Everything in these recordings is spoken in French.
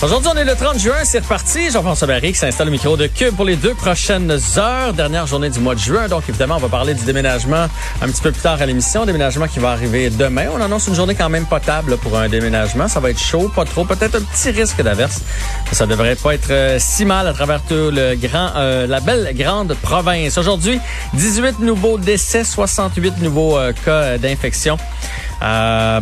Aujourd'hui, on est le 30 juin, c'est reparti. Jean-François Barry qui s'installe au micro de Cube pour les deux prochaines heures. Dernière journée du mois de juin. Donc, évidemment, on va parler du déménagement un petit peu plus tard à l'émission. Déménagement qui va arriver demain. On annonce une journée quand même potable pour un déménagement. Ça va être chaud, pas trop. Peut-être un petit risque d'averse. Ça devrait pas être euh, si mal à travers tout le grand, euh, la belle grande province. Aujourd'hui, 18 nouveaux décès, 68 nouveaux euh, cas d'infection. Euh,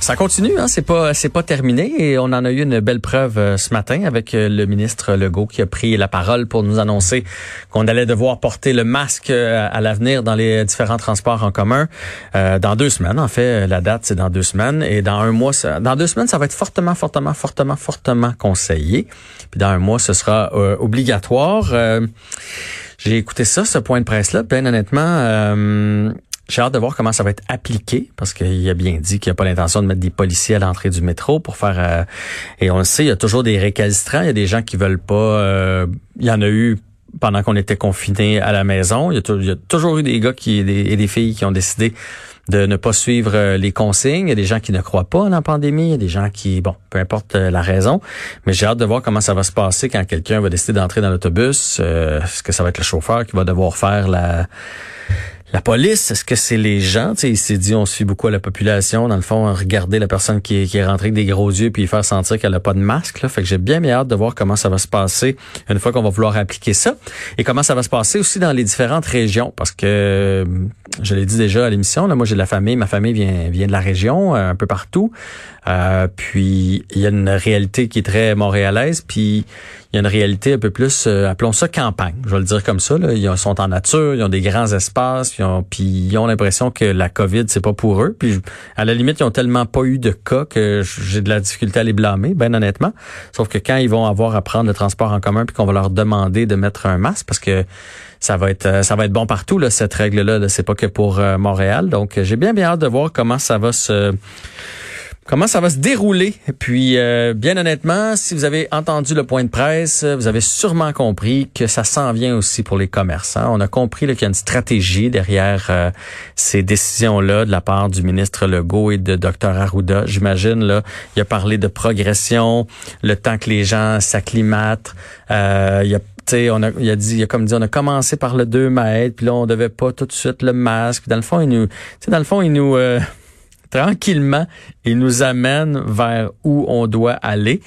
ça continue, hein? c'est pas c'est pas terminé et on en a eu une belle preuve euh, ce matin avec euh, le ministre Legault qui a pris la parole pour nous annoncer qu'on allait devoir porter le masque euh, à l'avenir dans les différents transports en commun dans deux semaines. En fait, la date c'est dans deux semaines et dans un mois, ça, dans deux semaines, ça va être fortement, fortement, fortement, fortement conseillé. Puis dans un mois, ce sera obligatoire. J'ai écouté ça, ce point de presse là. Bien honnêtement. J'ai hâte de voir comment ça va être appliqué parce qu'il a bien dit qu'il n'y a pas l'intention de mettre des policiers à l'entrée du métro pour faire euh, et on le sait, il y a toujours des récalcitrants, il y a des gens qui veulent pas euh, il y en a eu pendant qu'on était confinés à la maison, il y, a, toujours eu des gars qui et des filles qui ont décidé de ne pas suivre euh, les consignes. Il y a des gens qui ne croient pas en la pandémie. Il y a des gens qui, bon, peu importe la raison. Mais j'ai hâte de voir comment ça va se passer quand quelqu'un va décider d'entrer dans l'autobus. Est-ce que ça va être le chauffeur qui va devoir faire la la police, est-ce que c'est les gens? Tu sais, il s'est dit, on suit beaucoup à la population. Dans le fond, regarder la personne qui est, rentrée avec des gros yeux puis faire sentir qu'elle a pas de masque. Là. Fait que j'ai bien, hâte de voir comment ça va se passer une fois qu'on va vouloir appliquer ça. Et comment ça va se passer aussi dans les différentes régions? Parce que, je l'ai dit déjà à l'émission, là, moi j'ai de la famille. Ma famille vient, vient de la région, euh, un peu partout. Euh, puis, il y a une réalité qui est très montréalaise. Puis, il y a une réalité un peu plus, euh, appelons ça campagne, je vais le dire comme ça. Là. Ils sont en nature, ils ont des grands espaces, puis, ils ont l'impression que la COVID, c'est pas pour eux. Puis à la limite, ils ont tellement pas eu de cas que j'ai de la difficulté à les blâmer, ben honnêtement. Sauf que quand ils vont avoir à prendre le transport en commun, puis qu'on va leur demander de mettre un masque, parce que ça va être euh, ça va être bon partout là, cette règle là, là c'est pas que pour euh, Montréal. Donc j'ai bien bien hâte de voir comment ça va se comment ça va se dérouler? Puis, euh, bien honnêtement, si vous avez entendu le point de presse, vous avez sûrement compris que ça s'en vient aussi pour les commerçants. On a compris qu'il y a une stratégie derrière euh, ces décisions-là de la part du ministre Legault et de Dr Arruda. J'imagine, là, il a parlé de progression, le temps que les gens s'acclimatent. Euh, il a on a, il a dit, il a comme dit, on a commencé par le 2 mètres, puis là, on devait pas tout de suite le masque. Dans le fond, il nous, dans le fond, il nous, euh, tranquillement, il nous amène vers où on doit aller.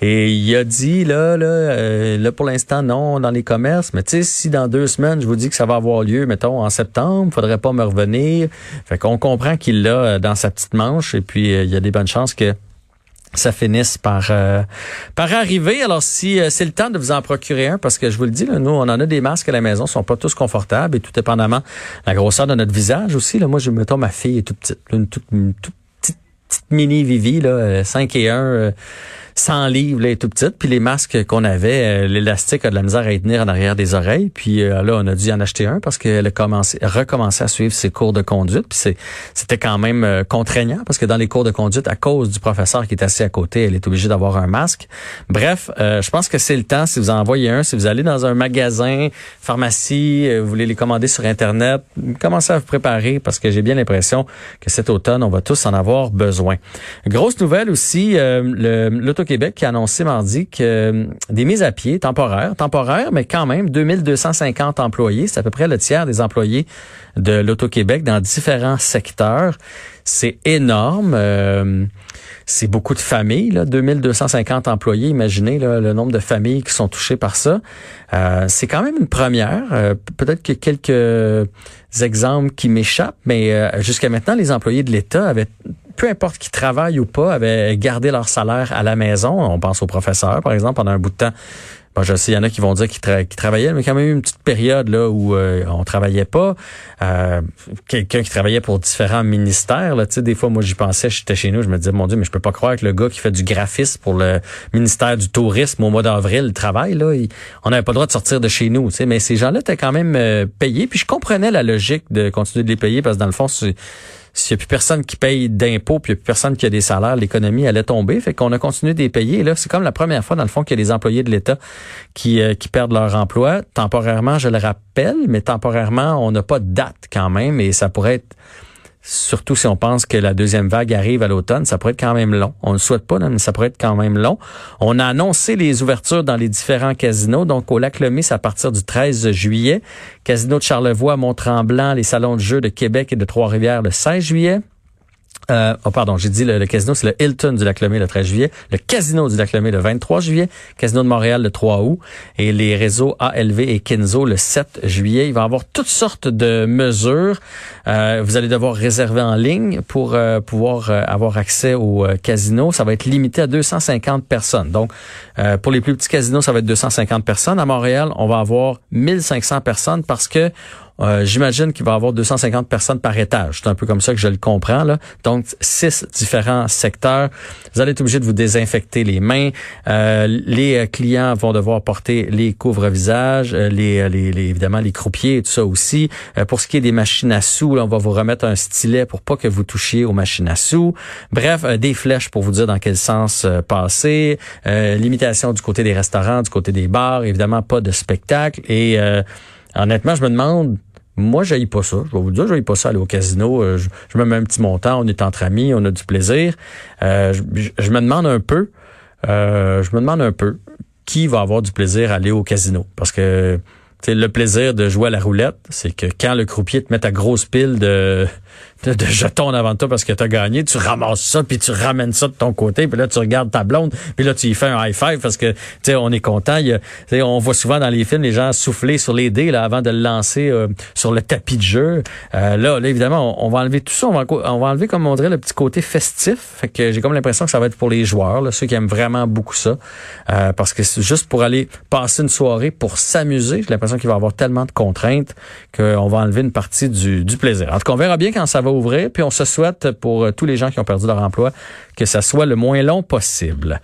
Et il a dit là, là, euh, là pour l'instant non dans les commerces, mais tu sais si dans deux semaines je vous dis que ça va avoir lieu, mettons en septembre, faudrait pas me revenir. Fait qu'on comprend qu'il l'a euh, dans sa petite manche et puis euh, il y a des bonnes chances que ça finisse par euh, par arriver. Alors si euh, c'est le temps de vous en procurer un, parce que je vous le dis, là, nous on en a des masques à la maison, sont pas tous confortables et tout dépendamment la grosseur de notre visage aussi. Moi je mettons ma fille est toute petite, une toute, toute petite, petite, mini Vivi là, 5 et 1 100 livres, là, tout petite. Puis les masques qu'on avait, euh, l'élastique a de la misère à y tenir en arrière des oreilles. Puis euh, là, on a dû en acheter un parce qu'elle a commencé, recommencé à suivre ses cours de conduite. Puis c'était quand même euh, contraignant parce que dans les cours de conduite, à cause du professeur qui est assis à côté, elle est obligée d'avoir un masque. Bref, je pense que c'est le temps, si vous en envoyez un, si vous allez dans un magasin, pharmacie, vous voulez les commander sur Internet, commencez à vous préparer parce que j'ai bien l'impression que cet automne, on va tous en avoir besoin. Grosse nouvelle aussi, l'auto Québec qui a annoncé mardi que euh, des mises à pied temporaires, temporaires, mais quand même 2250 employés, c'est à peu près le tiers des employés de l'Auto-Québec dans différents secteurs. C'est énorme. Euh, c'est beaucoup de familles, là, 2250 employés. Imaginez le nombre de familles qui sont touchées par ça. Euh, c'est quand même une première. Peut-être que quelques exemples qui m'échappent, mais jusqu'à maintenant, les employés de l'État avaient peu importe qui travaille ou pas, avaient gardé leur salaire à la maison. On pense aux professeurs, par exemple, pendant un bout de temps. Bon, je sais, il y en a qui vont dire qu'ils, travaillaient, mais quand même une petite période là où euh, on travaillait pas. Euh, quelqu'un qui travaillait pour différents ministères, là, des fois, moi, j'y pensais, j'étais chez nous, je me disais, mon Dieu, mais je peux pas croire que le gars qui fait du graphisme pour le ministère du tourisme au mois d'avril travaille là. on n'avait pas le droit de sortir de chez nous. Mais ces gens-là étaient quand même euh, payés. Puis je comprenais la logique de continuer de les payer parce que dans le fond, c'est s'il n'y a plus personne qui paye d'impôts, puis il n'y a plus personne qui a des salaires, l'économie allait tomber. Fait qu'on a continué de payer. Et là, c'est comme la première fois, dans le fond, qu'il y a des employés de l'État qui, euh, qui perdent leur emploi. Temporairement, je le rappelle, mais temporairement, on n'a pas de date quand même, et ça pourrait être surtout si on pense que la deuxième vague arrive à l'automne, ça pourrait être quand même long. On ne le souhaite pas, mais ça pourrait être quand même long. On a annoncé les ouvertures dans les différents casinos. Donc, au Lac c'est à partir du 13 juillet. Casino de Charlevoix, Mont-Tremblant, les salons de jeux de Québec et de Trois-Rivières le 16 juillet. Euh, oh pardon, j'ai dit le, casino, c'est le Hilton du Lac Lemay le 13 juillet, le casino du Lac Lemay le 23 juillet, casino de Montréal le 3 août et les réseaux ALV et Kenzo le 7 juillet. Il va y avoir toutes sortes de mesures. Euh, vous allez devoir réserver en ligne pour euh, pouvoir euh, avoir accès au casino. Ça va être limité à 250 personnes. Donc, pour les plus petits casinos, ça va être 250 personnes. À Montréal, on va avoir 1500 personnes parce que euh, j'imagine qu'il va y avoir 250 personnes par étage. C'est un peu comme ça que je le comprends. Là. Donc, six différents secteurs. Vous allez être obligé de vous désinfecter les mains. Euh, les clients vont devoir porter les couvre-visages, euh, les, les, évidemment les croupiers et tout ça aussi. pour ce qui est des machines à sous, là, on va vous remettre un stylet pour pas que vous touchiez aux machines à sous. Bref, des flèches pour vous dire dans quel sens passer. limitation du côté des restaurants, du côté des bars. Évidemment, pas de spectacle. Et honnêtement, je me demande moi, je pas ça. Je vais vous dire, je pas ça aller au casino. Euh, je, me mets un petit montant, on est entre amis, on a du plaisir. Euh, je, me demande un peu, euh, je me demande un peu qui va avoir du plaisir à aller au casino. Parce que le plaisir de jouer à la roulette, c'est que quand le croupier te met ta grosse pile de de, jetons avant toi parce que tu as gagné, tu ramasses ça puis tu ramènes ça de ton côté, puis là tu regardes ta blonde, puis là tu y fais un high five parce que tu sais on est content, il y on voit souvent dans les films les gens souffler sur les dés là avant de le lancer euh, sur le tapis de jeu. Euh, là, là évidemment, on, va enlever tout ça, on va, on va enlever comme on dirait le petit côté festif, fait que j'ai comme l'impression que ça va être pour les joueurs, là, ceux qui aiment vraiment beaucoup ça. Euh, parce que c'est juste pour aller passer une soirée pour s'amuser, j'ai l'impression qu'il va y avoir tellement de contraintes qu'on va enlever une partie du, du plaisir. En tout cas, on verra bien quand ça va ouvrir. Puis on se souhaite pour euh, tous les gens qui ont perdu leur emploi que ça soit le moins long possible.